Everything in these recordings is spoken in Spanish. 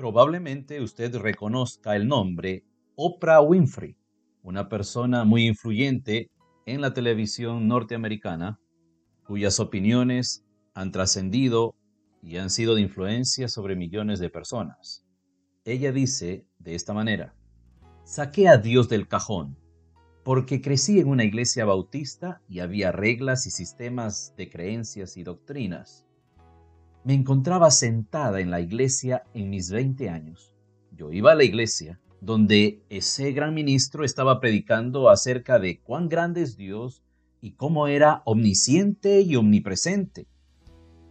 Probablemente usted reconozca el nombre Oprah Winfrey, una persona muy influyente en la televisión norteamericana, cuyas opiniones han trascendido y han sido de influencia sobre millones de personas. Ella dice de esta manera, saqué a Dios del cajón porque crecí en una iglesia bautista y había reglas y sistemas de creencias y doctrinas. Me encontraba sentada en la iglesia en mis 20 años. Yo iba a la iglesia donde ese gran ministro estaba predicando acerca de cuán grande es Dios y cómo era omnisciente y omnipresente,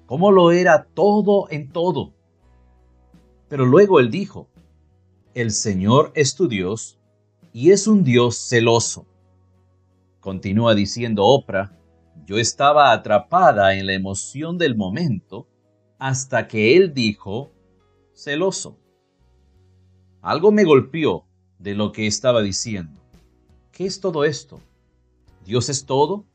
cómo lo era todo en todo. Pero luego él dijo, el Señor es tu Dios y es un Dios celoso. Continúa diciendo Oprah, yo estaba atrapada en la emoción del momento hasta que él dijo, celoso. Algo me golpeó de lo que estaba diciendo. ¿Qué es todo esto? ¿Dios es todo?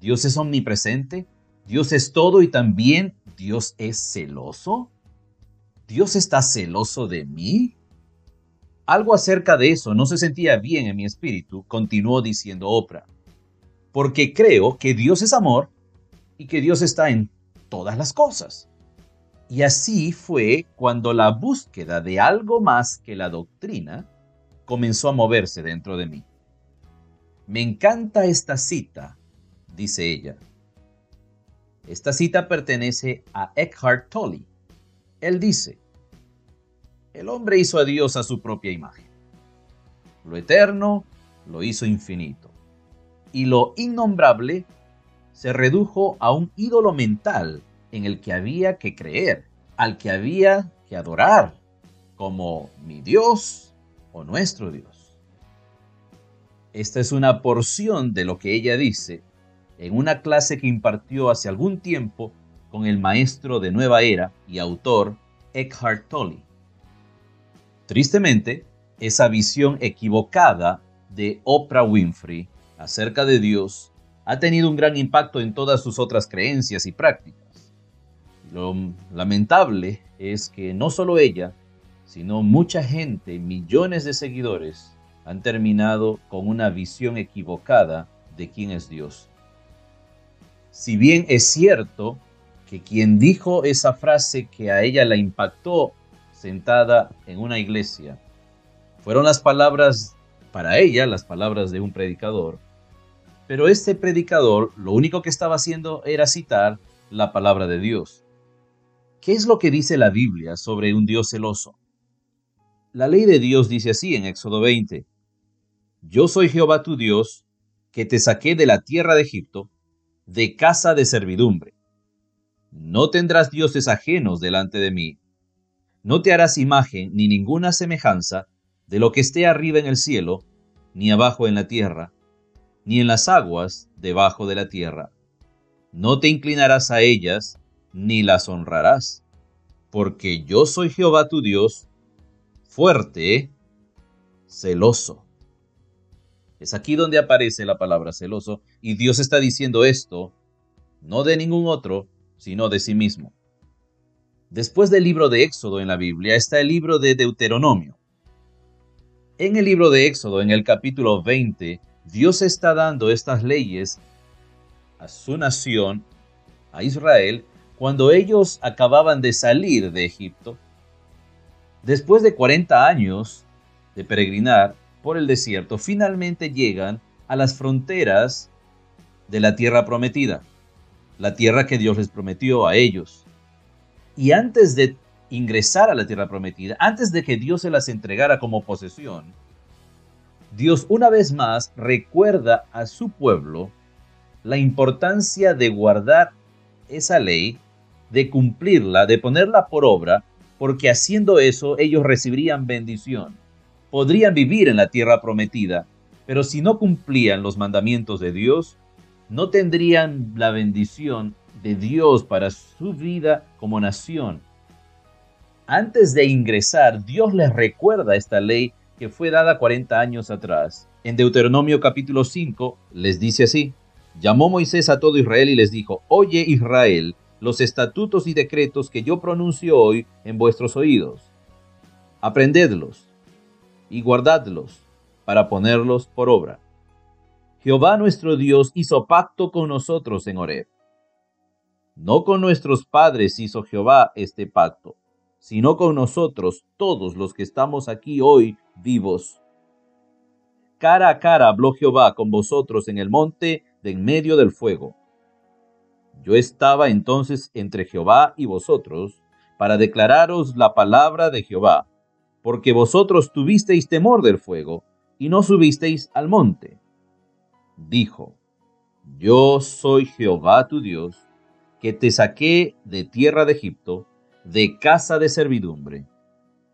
¿Dios es omnipresente? ¿Dios es todo y también Dios es celoso? ¿Dios está celoso de mí? Algo acerca de eso no se sentía bien en mi espíritu, continuó diciendo Oprah, porque creo que Dios es amor y que Dios está en todas las cosas. Y así fue cuando la búsqueda de algo más que la doctrina comenzó a moverse dentro de mí. Me encanta esta cita, dice ella. Esta cita pertenece a Eckhart Tolle. Él dice, el hombre hizo a Dios a su propia imagen. Lo eterno lo hizo infinito. Y lo innombrable se redujo a un ídolo mental en el que había que creer, al que había que adorar, como mi Dios o nuestro Dios. Esta es una porción de lo que ella dice en una clase que impartió hace algún tiempo con el maestro de Nueva Era y autor Eckhart Tolle. Tristemente, esa visión equivocada de Oprah Winfrey acerca de Dios ha tenido un gran impacto en todas sus otras creencias y prácticas. Lo lamentable es que no solo ella, sino mucha gente, millones de seguidores, han terminado con una visión equivocada de quién es Dios. Si bien es cierto que quien dijo esa frase que a ella la impactó sentada en una iglesia. Fueron las palabras, para ella, las palabras de un predicador. Pero este predicador lo único que estaba haciendo era citar la palabra de Dios. ¿Qué es lo que dice la Biblia sobre un Dios celoso? La ley de Dios dice así en Éxodo 20. Yo soy Jehová tu Dios, que te saqué de la tierra de Egipto, de casa de servidumbre. No tendrás dioses ajenos delante de mí, no te harás imagen ni ninguna semejanza de lo que esté arriba en el cielo, ni abajo en la tierra, ni en las aguas debajo de la tierra. No te inclinarás a ellas, ni las honrarás, porque yo soy Jehová tu Dios, fuerte, celoso. Es aquí donde aparece la palabra celoso, y Dios está diciendo esto, no de ningún otro, sino de sí mismo. Después del libro de Éxodo en la Biblia está el libro de Deuteronomio. En el libro de Éxodo, en el capítulo 20, Dios está dando estas leyes a su nación, a Israel, cuando ellos acababan de salir de Egipto. Después de 40 años de peregrinar por el desierto, finalmente llegan a las fronteras de la tierra prometida, la tierra que Dios les prometió a ellos. Y antes de ingresar a la tierra prometida, antes de que Dios se las entregara como posesión, Dios una vez más recuerda a su pueblo la importancia de guardar esa ley, de cumplirla, de ponerla por obra, porque haciendo eso ellos recibirían bendición. Podrían vivir en la tierra prometida, pero si no cumplían los mandamientos de Dios, no tendrían la bendición de Dios para su vida como nación. Antes de ingresar, Dios les recuerda esta ley que fue dada 40 años atrás. En Deuteronomio capítulo 5 les dice así, llamó Moisés a todo Israel y les dijo, oye Israel, los estatutos y decretos que yo pronuncio hoy en vuestros oídos. aprendedlos y guardadlos para ponerlos por obra. Jehová nuestro Dios hizo pacto con nosotros en Horeb. No con nuestros padres hizo Jehová este pacto, sino con nosotros todos los que estamos aquí hoy vivos. Cara a cara habló Jehová con vosotros en el monte de en medio del fuego. Yo estaba entonces entre Jehová y vosotros, para declararos la palabra de Jehová, porque vosotros tuvisteis temor del fuego, y no subisteis al monte. Dijo, Yo soy Jehová tu Dios, que te saqué de tierra de Egipto, de casa de servidumbre.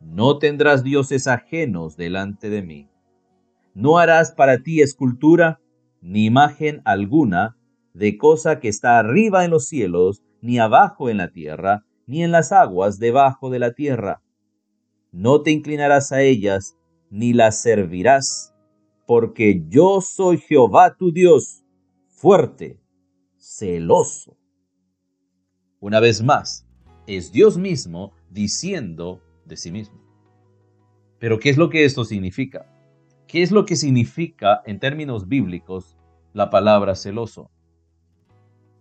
No tendrás dioses ajenos delante de mí. No harás para ti escultura, ni imagen alguna, de cosa que está arriba en los cielos, ni abajo en la tierra, ni en las aguas debajo de la tierra. No te inclinarás a ellas, ni las servirás, porque yo soy Jehová tu Dios, fuerte, celoso. Una vez más, es Dios mismo diciendo de sí mismo. Pero ¿qué es lo que esto significa? ¿Qué es lo que significa en términos bíblicos la palabra celoso?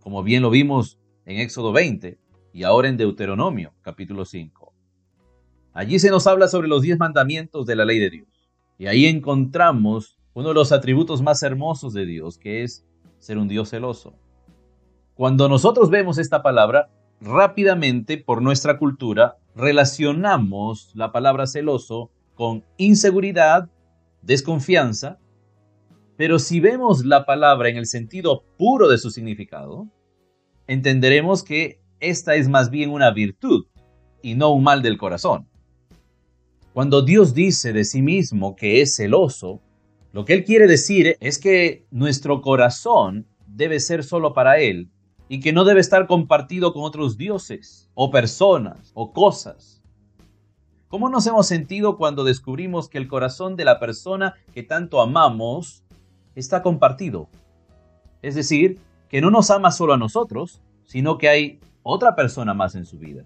Como bien lo vimos en Éxodo 20, y ahora en Deuteronomio capítulo 5. Allí se nos habla sobre los diez mandamientos de la ley de Dios. Y ahí encontramos uno de los atributos más hermosos de Dios, que es ser un Dios celoso. Cuando nosotros vemos esta palabra, rápidamente por nuestra cultura relacionamos la palabra celoso con inseguridad, desconfianza, pero si vemos la palabra en el sentido puro de su significado, entenderemos que esta es más bien una virtud y no un mal del corazón. Cuando Dios dice de sí mismo que es celoso, lo que Él quiere decir es que nuestro corazón debe ser solo para Él y que no debe estar compartido con otros dioses o personas o cosas. ¿Cómo nos hemos sentido cuando descubrimos que el corazón de la persona que tanto amamos está compartido? Es decir, que no nos ama solo a nosotros, sino que hay otra persona más en su vida.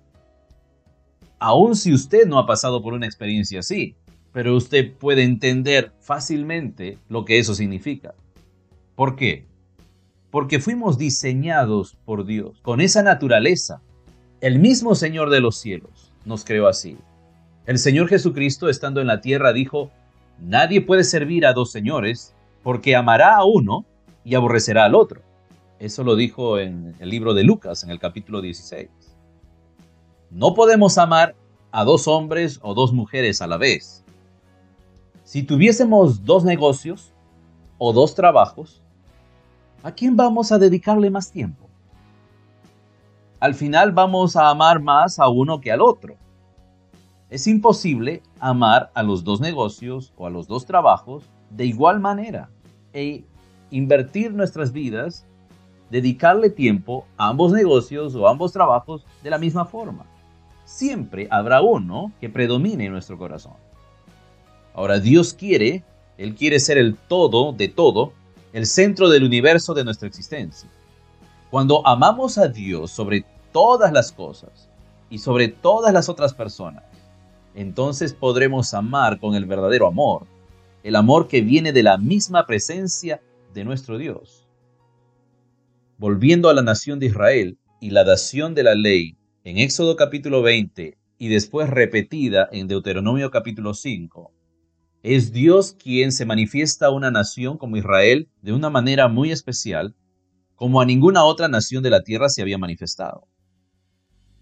Aun si usted no ha pasado por una experiencia así, pero usted puede entender fácilmente lo que eso significa. ¿Por qué? Porque fuimos diseñados por Dios con esa naturaleza. El mismo Señor de los cielos nos creó así. El Señor Jesucristo, estando en la tierra, dijo, Nadie puede servir a dos señores, porque amará a uno y aborrecerá al otro. Eso lo dijo en el libro de Lucas, en el capítulo 16. No podemos amar a dos hombres o dos mujeres a la vez. Si tuviésemos dos negocios o dos trabajos, ¿a quién vamos a dedicarle más tiempo? Al final vamos a amar más a uno que al otro. Es imposible amar a los dos negocios o a los dos trabajos de igual manera e invertir nuestras vidas dedicarle tiempo a ambos negocios o ambos trabajos de la misma forma. Siempre habrá uno que predomine en nuestro corazón. Ahora Dios quiere, Él quiere ser el todo de todo, el centro del universo de nuestra existencia. Cuando amamos a Dios sobre todas las cosas y sobre todas las otras personas, entonces podremos amar con el verdadero amor, el amor que viene de la misma presencia de nuestro Dios volviendo a la nación de Israel y la dación de la ley en Éxodo capítulo 20 y después repetida en Deuteronomio capítulo 5, es Dios quien se manifiesta a una nación como Israel de una manera muy especial, como a ninguna otra nación de la tierra se había manifestado.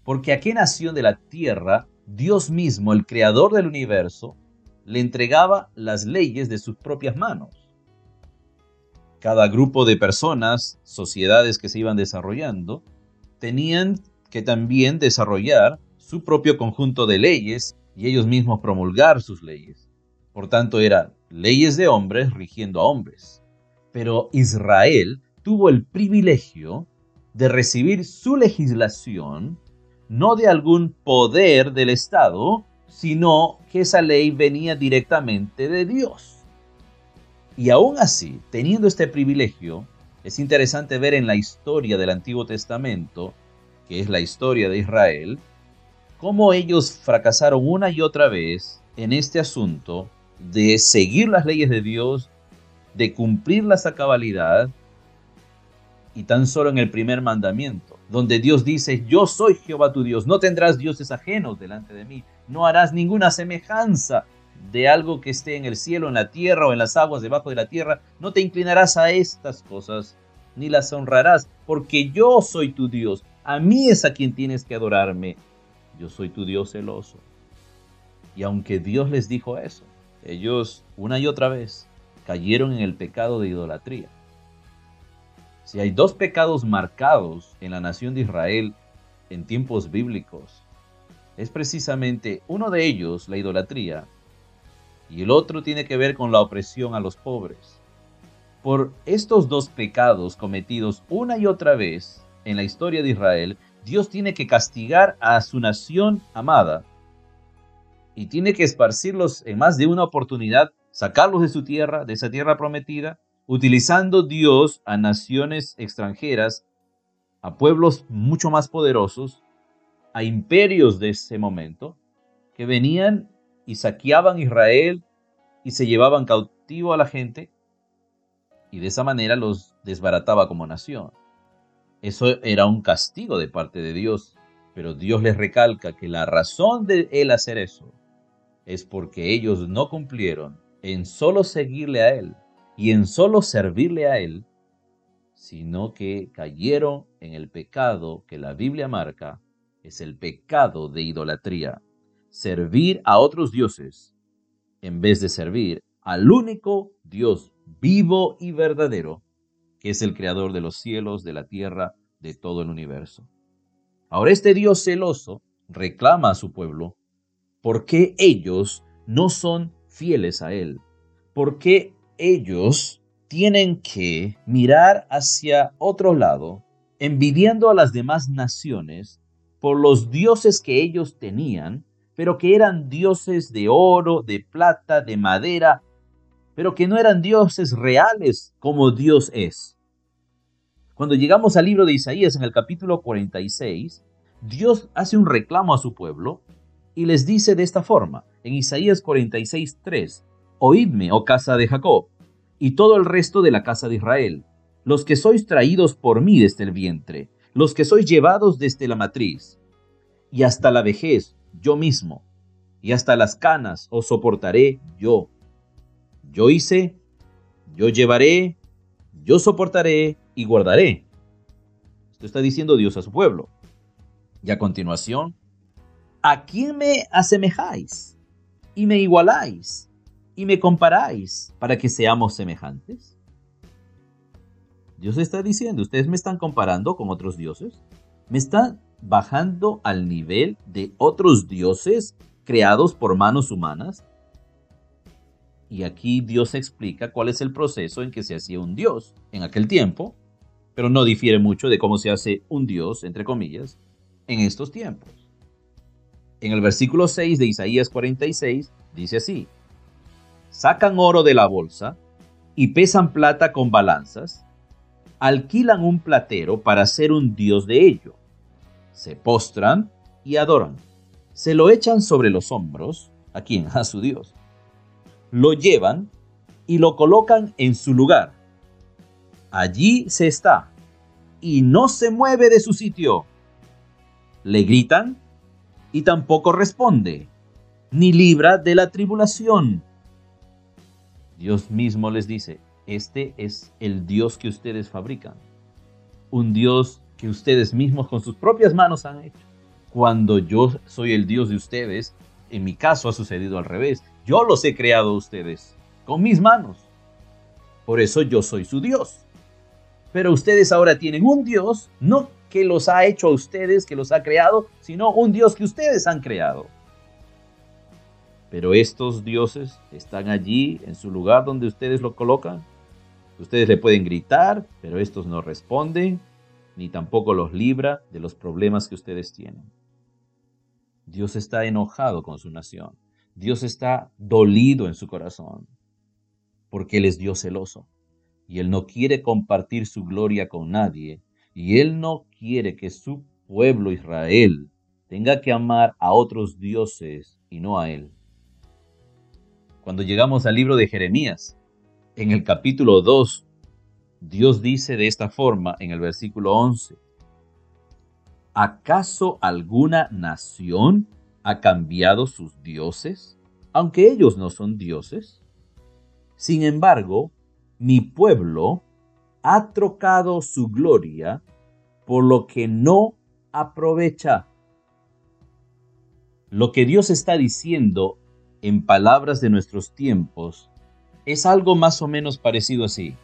Porque a qué nación de la tierra Dios mismo, el creador del universo, le entregaba las leyes de sus propias manos cada grupo de personas, sociedades que se iban desarrollando, tenían que también desarrollar su propio conjunto de leyes y ellos mismos promulgar sus leyes. Por tanto, eran leyes de hombres rigiendo a hombres. Pero Israel tuvo el privilegio de recibir su legislación no de algún poder del Estado, sino que esa ley venía directamente de Dios. Y aún así, teniendo este privilegio, es interesante ver en la historia del Antiguo Testamento, que es la historia de Israel, cómo ellos fracasaron una y otra vez en este asunto de seguir las leyes de Dios, de cumplirlas a cabalidad, y tan solo en el primer mandamiento, donde Dios dice, yo soy Jehová tu Dios, no tendrás dioses ajenos delante de mí, no harás ninguna semejanza de algo que esté en el cielo, en la tierra o en las aguas debajo de la tierra, no te inclinarás a estas cosas, ni las honrarás, porque yo soy tu Dios, a mí es a quien tienes que adorarme, yo soy tu Dios celoso. Y aunque Dios les dijo eso, ellos una y otra vez cayeron en el pecado de idolatría. Si hay dos pecados marcados en la nación de Israel en tiempos bíblicos, es precisamente uno de ellos la idolatría y el otro tiene que ver con la opresión a los pobres. Por estos dos pecados cometidos una y otra vez en la historia de Israel, Dios tiene que castigar a su nación amada y tiene que esparcirlos en más de una oportunidad, sacarlos de su tierra, de esa tierra prometida, utilizando Dios a naciones extranjeras, a pueblos mucho más poderosos, a imperios de ese momento, que venían y saqueaban Israel y se llevaban cautivo a la gente y de esa manera los desbarataba como nación. Eso era un castigo de parte de Dios, pero Dios les recalca que la razón de él hacer eso es porque ellos no cumplieron en solo seguirle a él, y en solo servirle a Él, sino que cayeron en el pecado que la Biblia marca, es el pecado de idolatría, servir a otros dioses en vez de servir al único Dios vivo y verdadero, que es el creador de los cielos, de la tierra, de todo el universo. Ahora este Dios celoso reclama a su pueblo porque ellos no son fieles a Él, porque ellos tienen que mirar hacia otro lado, envidiando a las demás naciones por los dioses que ellos tenían, pero que eran dioses de oro, de plata, de madera, pero que no eran dioses reales como Dios es. Cuando llegamos al libro de Isaías en el capítulo 46, Dios hace un reclamo a su pueblo y les dice de esta forma, en Isaías 46, 3, Oídme, oh casa de Jacob, y todo el resto de la casa de Israel, los que sois traídos por mí desde el vientre, los que sois llevados desde la matriz, y hasta la vejez, yo mismo, y hasta las canas os soportaré yo. Yo hice, yo llevaré, yo soportaré y guardaré. Esto está diciendo Dios a su pueblo. Y a continuación, ¿a quién me asemejáis y me igualáis? y me comparáis para que seamos semejantes? Dios está diciendo, ustedes me están comparando con otros dioses, me están bajando al nivel de otros dioses creados por manos humanas. Y aquí Dios explica cuál es el proceso en que se hacía un dios en aquel tiempo, pero no difiere mucho de cómo se hace un dios, entre comillas, en estos tiempos. En el versículo 6 de Isaías 46 dice así, sacan oro de la bolsa y pesan plata con balanzas, alquilan un platero para hacer un dios de ello. Se postran y adoran. Se lo echan sobre los hombros, a quien, a su dios. Lo llevan y lo colocan en su lugar. Allí se está y no se mueve de su sitio. Le gritan y tampoco responde, ni libra de la tribulación Dios mismo les dice, este es el Dios que ustedes fabrican. Un Dios que ustedes mismos con sus propias manos han hecho. Cuando yo soy el Dios de ustedes, en mi caso ha sucedido al revés. Yo los he creado a ustedes con mis manos. Por eso yo soy su Dios. Pero ustedes ahora tienen un Dios, no que los ha hecho a ustedes, que los ha creado, sino un Dios que ustedes han creado. Pero estos dioses están allí en su lugar donde ustedes lo colocan. Ustedes le pueden gritar, pero estos no responden, ni tampoco los libra de los problemas que ustedes tienen. Dios está enojado con su nación. Dios está dolido en su corazón, porque Él es Dios celoso, y Él no quiere compartir su gloria con nadie, y Él no quiere que su pueblo Israel tenga que amar a otros dioses y no a Él. Cuando llegamos al libro de Jeremías, en el capítulo 2, Dios dice de esta forma en el versículo 11, ¿acaso alguna nación ha cambiado sus dioses, aunque ellos no son dioses? Sin embargo, mi pueblo ha trocado su gloria por lo que no aprovecha. Lo que Dios está diciendo en palabras de nuestros tiempos es algo más o menos parecido así.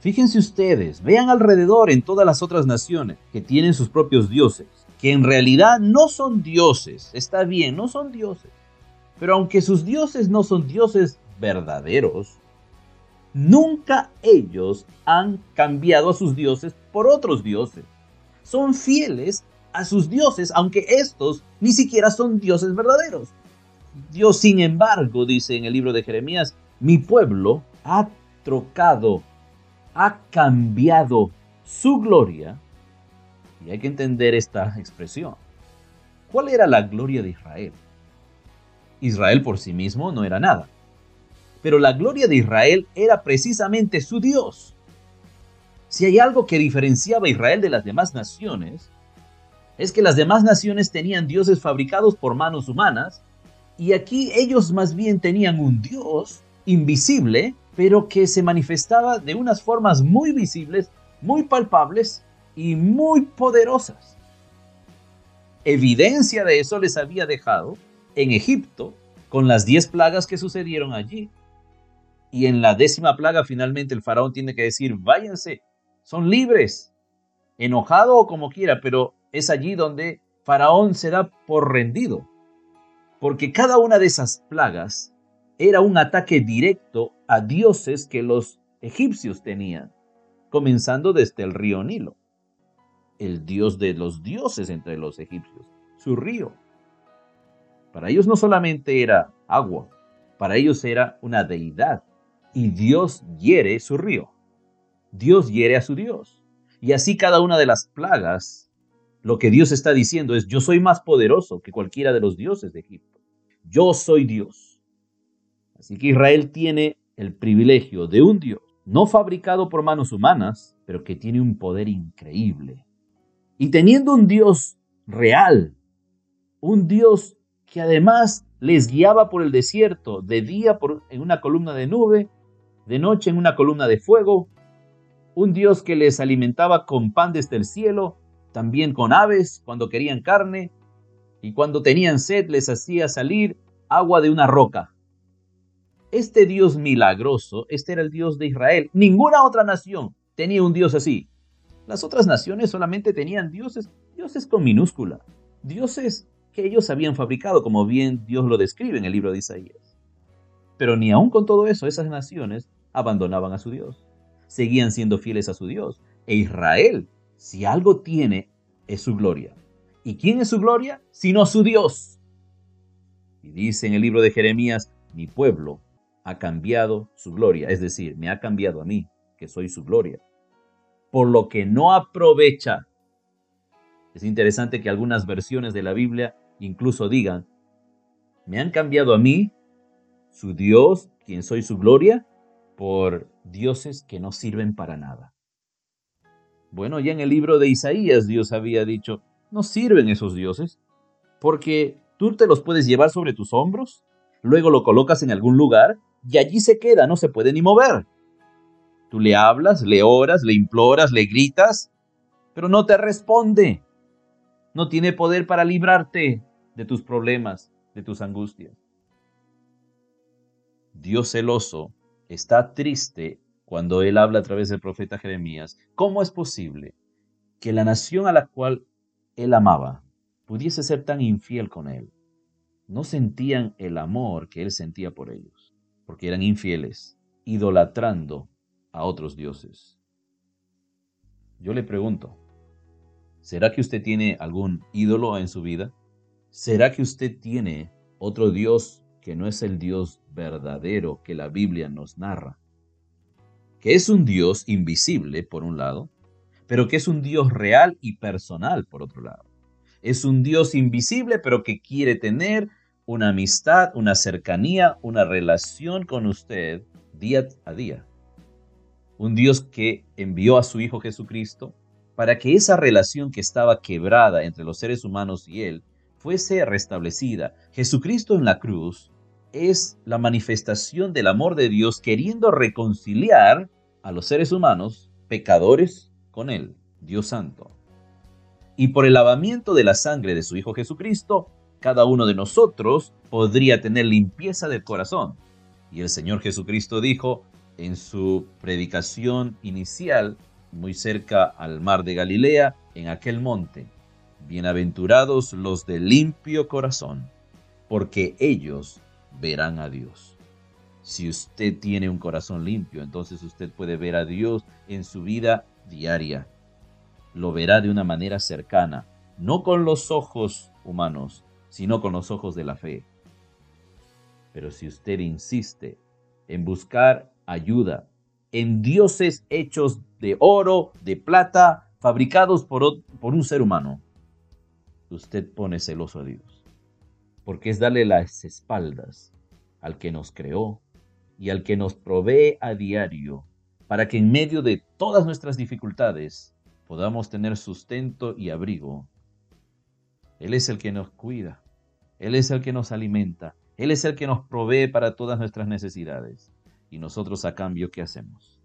Fíjense ustedes, vean alrededor en todas las otras naciones que tienen sus propios dioses, que en realidad no son dioses, está bien, no son dioses. Pero aunque sus dioses no son dioses verdaderos, Nunca ellos han cambiado a sus dioses por otros dioses. Son fieles a sus dioses, aunque estos ni siquiera son dioses verdaderos. Dios, sin embargo, dice en el libro de Jeremías, mi pueblo ha trocado, ha cambiado su gloria. Y hay que entender esta expresión. ¿Cuál era la gloria de Israel? Israel por sí mismo no era nada pero la gloria de Israel era precisamente su Dios. Si hay algo que diferenciaba a Israel de las demás naciones, es que las demás naciones tenían dioses fabricados por manos humanas, y aquí ellos más bien tenían un Dios invisible, pero que se manifestaba de unas formas muy visibles, muy palpables y muy poderosas. Evidencia de eso les había dejado en Egipto con las diez plagas que sucedieron allí. Y en la décima plaga finalmente el faraón tiene que decir, váyanse, son libres, enojado o como quiera, pero es allí donde faraón se da por rendido. Porque cada una de esas plagas era un ataque directo a dioses que los egipcios tenían, comenzando desde el río Nilo, el dios de los dioses entre los egipcios, su río. Para ellos no solamente era agua, para ellos era una deidad, y Dios hiere su río. Dios hiere a su Dios. Y así cada una de las plagas, lo que Dios está diciendo es, yo soy más poderoso que cualquiera de los dioses de Egipto. Yo soy Dios. Así que Israel tiene el privilegio de un Dios, no fabricado por manos humanas, pero que tiene un poder increíble. Y teniendo un Dios real, un Dios que además les guiaba por el desierto, de día por, en una columna de nube de noche en una columna de fuego, un Dios que les alimentaba con pan desde el cielo, también con aves cuando querían carne, y cuando tenían sed les hacía salir agua de una roca. Este Dios milagroso, este era el Dios de Israel. Ninguna otra nación tenía un Dios así. Las otras naciones solamente tenían dioses, dioses con minúscula, dioses que ellos habían fabricado, como bien Dios lo describe en el libro de Isaías. Pero ni aun con todo eso, esas naciones abandonaban a su Dios. Seguían siendo fieles a su Dios. E Israel, si algo tiene, es su gloria. ¿Y quién es su gloria? Sino su Dios. Y dice en el libro de Jeremías, mi pueblo ha cambiado su gloria, es decir, me ha cambiado a mí, que soy su gloria, por lo que no aprovecha. Es interesante que algunas versiones de la Biblia incluso digan, me han cambiado a mí, su Dios, quien soy su gloria, por dioses que no sirven para nada. Bueno, ya en el libro de Isaías Dios había dicho, no sirven esos dioses, porque tú te los puedes llevar sobre tus hombros, luego lo colocas en algún lugar y allí se queda, no se puede ni mover. Tú le hablas, le oras, le imploras, le gritas, pero no te responde. No tiene poder para librarte de tus problemas, de tus angustias. Dios celoso está triste cuando él habla a través del profeta Jeremías. ¿Cómo es posible que la nación a la cual él amaba pudiese ser tan infiel con él? No sentían el amor que él sentía por ellos, porque eran infieles, idolatrando a otros dioses. Yo le pregunto, ¿será que usted tiene algún ídolo en su vida? ¿Será que usted tiene otro Dios que no es el Dios verdadero que la Biblia nos narra, que es un Dios invisible por un lado, pero que es un Dios real y personal por otro lado. Es un Dios invisible, pero que quiere tener una amistad, una cercanía, una relación con usted día a día. Un Dios que envió a su Hijo Jesucristo para que esa relación que estaba quebrada entre los seres humanos y Él fuese restablecida. Jesucristo en la cruz es la manifestación del amor de Dios queriendo reconciliar a los seres humanos pecadores con Él, Dios Santo. Y por el lavamiento de la sangre de su Hijo Jesucristo, cada uno de nosotros podría tener limpieza del corazón. Y el Señor Jesucristo dijo en su predicación inicial, muy cerca al mar de Galilea, en aquel monte, Bienaventurados los de limpio corazón, porque ellos verán a Dios. Si usted tiene un corazón limpio, entonces usted puede ver a Dios en su vida diaria. Lo verá de una manera cercana, no con los ojos humanos, sino con los ojos de la fe. Pero si usted insiste en buscar ayuda en dioses hechos de oro, de plata, fabricados por, por un ser humano, usted pone celoso a Dios. Porque es darle las espaldas al que nos creó y al que nos provee a diario para que en medio de todas nuestras dificultades podamos tener sustento y abrigo. Él es el que nos cuida, Él es el que nos alimenta, Él es el que nos provee para todas nuestras necesidades. Y nosotros a cambio, ¿qué hacemos?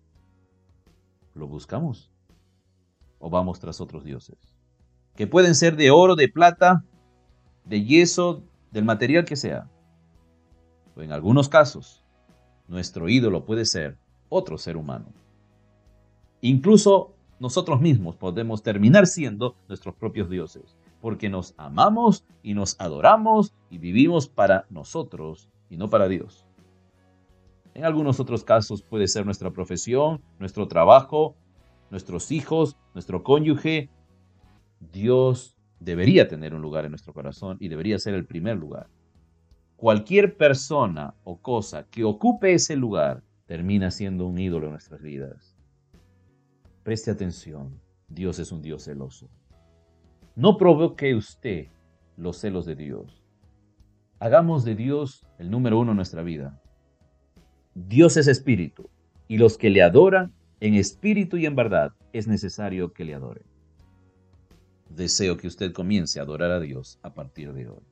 ¿Lo buscamos? ¿O vamos tras otros dioses? Que pueden ser de oro, de plata, de yeso, del material que sea. O en algunos casos, nuestro ídolo puede ser otro ser humano. Incluso nosotros mismos podemos terminar siendo nuestros propios dioses, porque nos amamos y nos adoramos y vivimos para nosotros y no para Dios. En algunos otros casos puede ser nuestra profesión, nuestro trabajo, nuestros hijos, nuestro cónyuge. Dios debería tener un lugar en nuestro corazón y debería ser el primer lugar. Cualquier persona o cosa que ocupe ese lugar termina siendo un ídolo en nuestras vidas. Preste atención, Dios es un Dios celoso. No provoque usted los celos de Dios. Hagamos de Dios el número uno en nuestra vida. Dios es espíritu, y los que le adoran en espíritu y en verdad es necesario que le adoren. Deseo que usted comience a adorar a Dios a partir de hoy.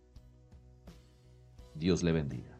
Dios le bendiga.